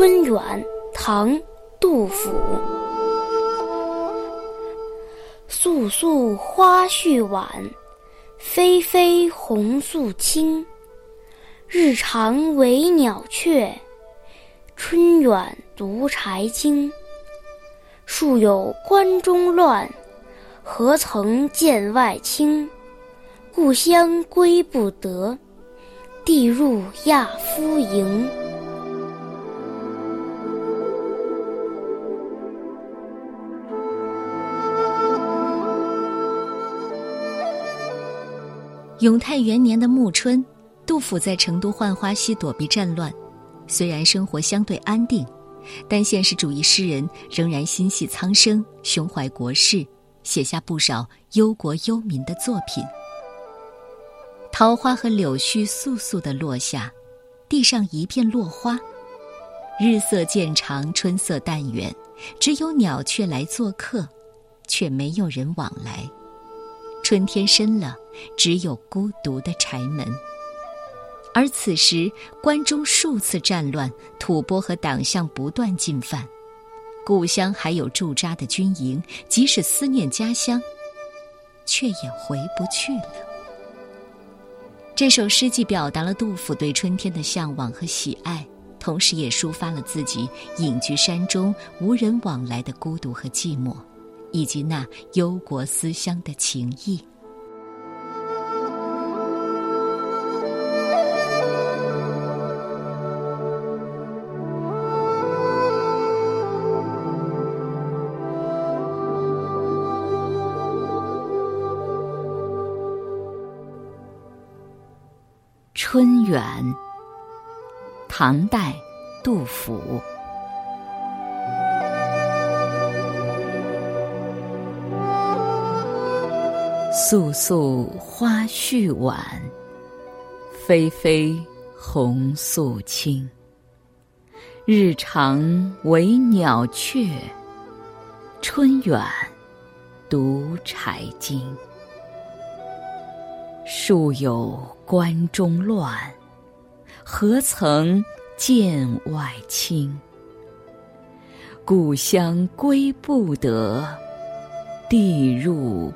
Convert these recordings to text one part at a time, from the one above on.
春远，唐·杜甫。簌簌花絮晚，霏霏红素清。日长为鸟雀，春远独柴惊。树有关中乱，何曾见外清？故乡归不得，地入亚夫营。永泰元年的暮春，杜甫在成都浣花溪躲避战乱。虽然生活相对安定，但现实主义诗人仍然心系苍生，胸怀国事，写下不少忧国忧民的作品。桃花和柳絮簌簌地落下，地上一片落花。日色渐长，春色淡远，只有鸟雀来做客，却没有人往来。春天深了，只有孤独的柴门。而此时，关中数次战乱，吐蕃和党项不断进犯，故乡还有驻扎的军营，即使思念家乡，却也回不去了。这首诗既表达了杜甫对春天的向往和喜爱，同时也抒发了自己隐居山中、无人往来的孤独和寂寞。以及那忧国思乡的情谊。春远，唐代，杜甫。肃肃花絮晚，霏霏红素清。日长为鸟雀，春远独柴经。树有关中乱，何曾见外清？故乡归不得，地入。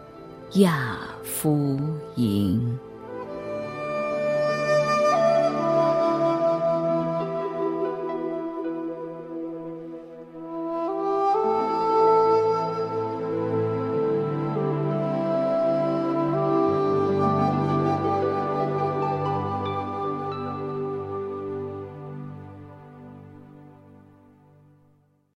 亚夫营。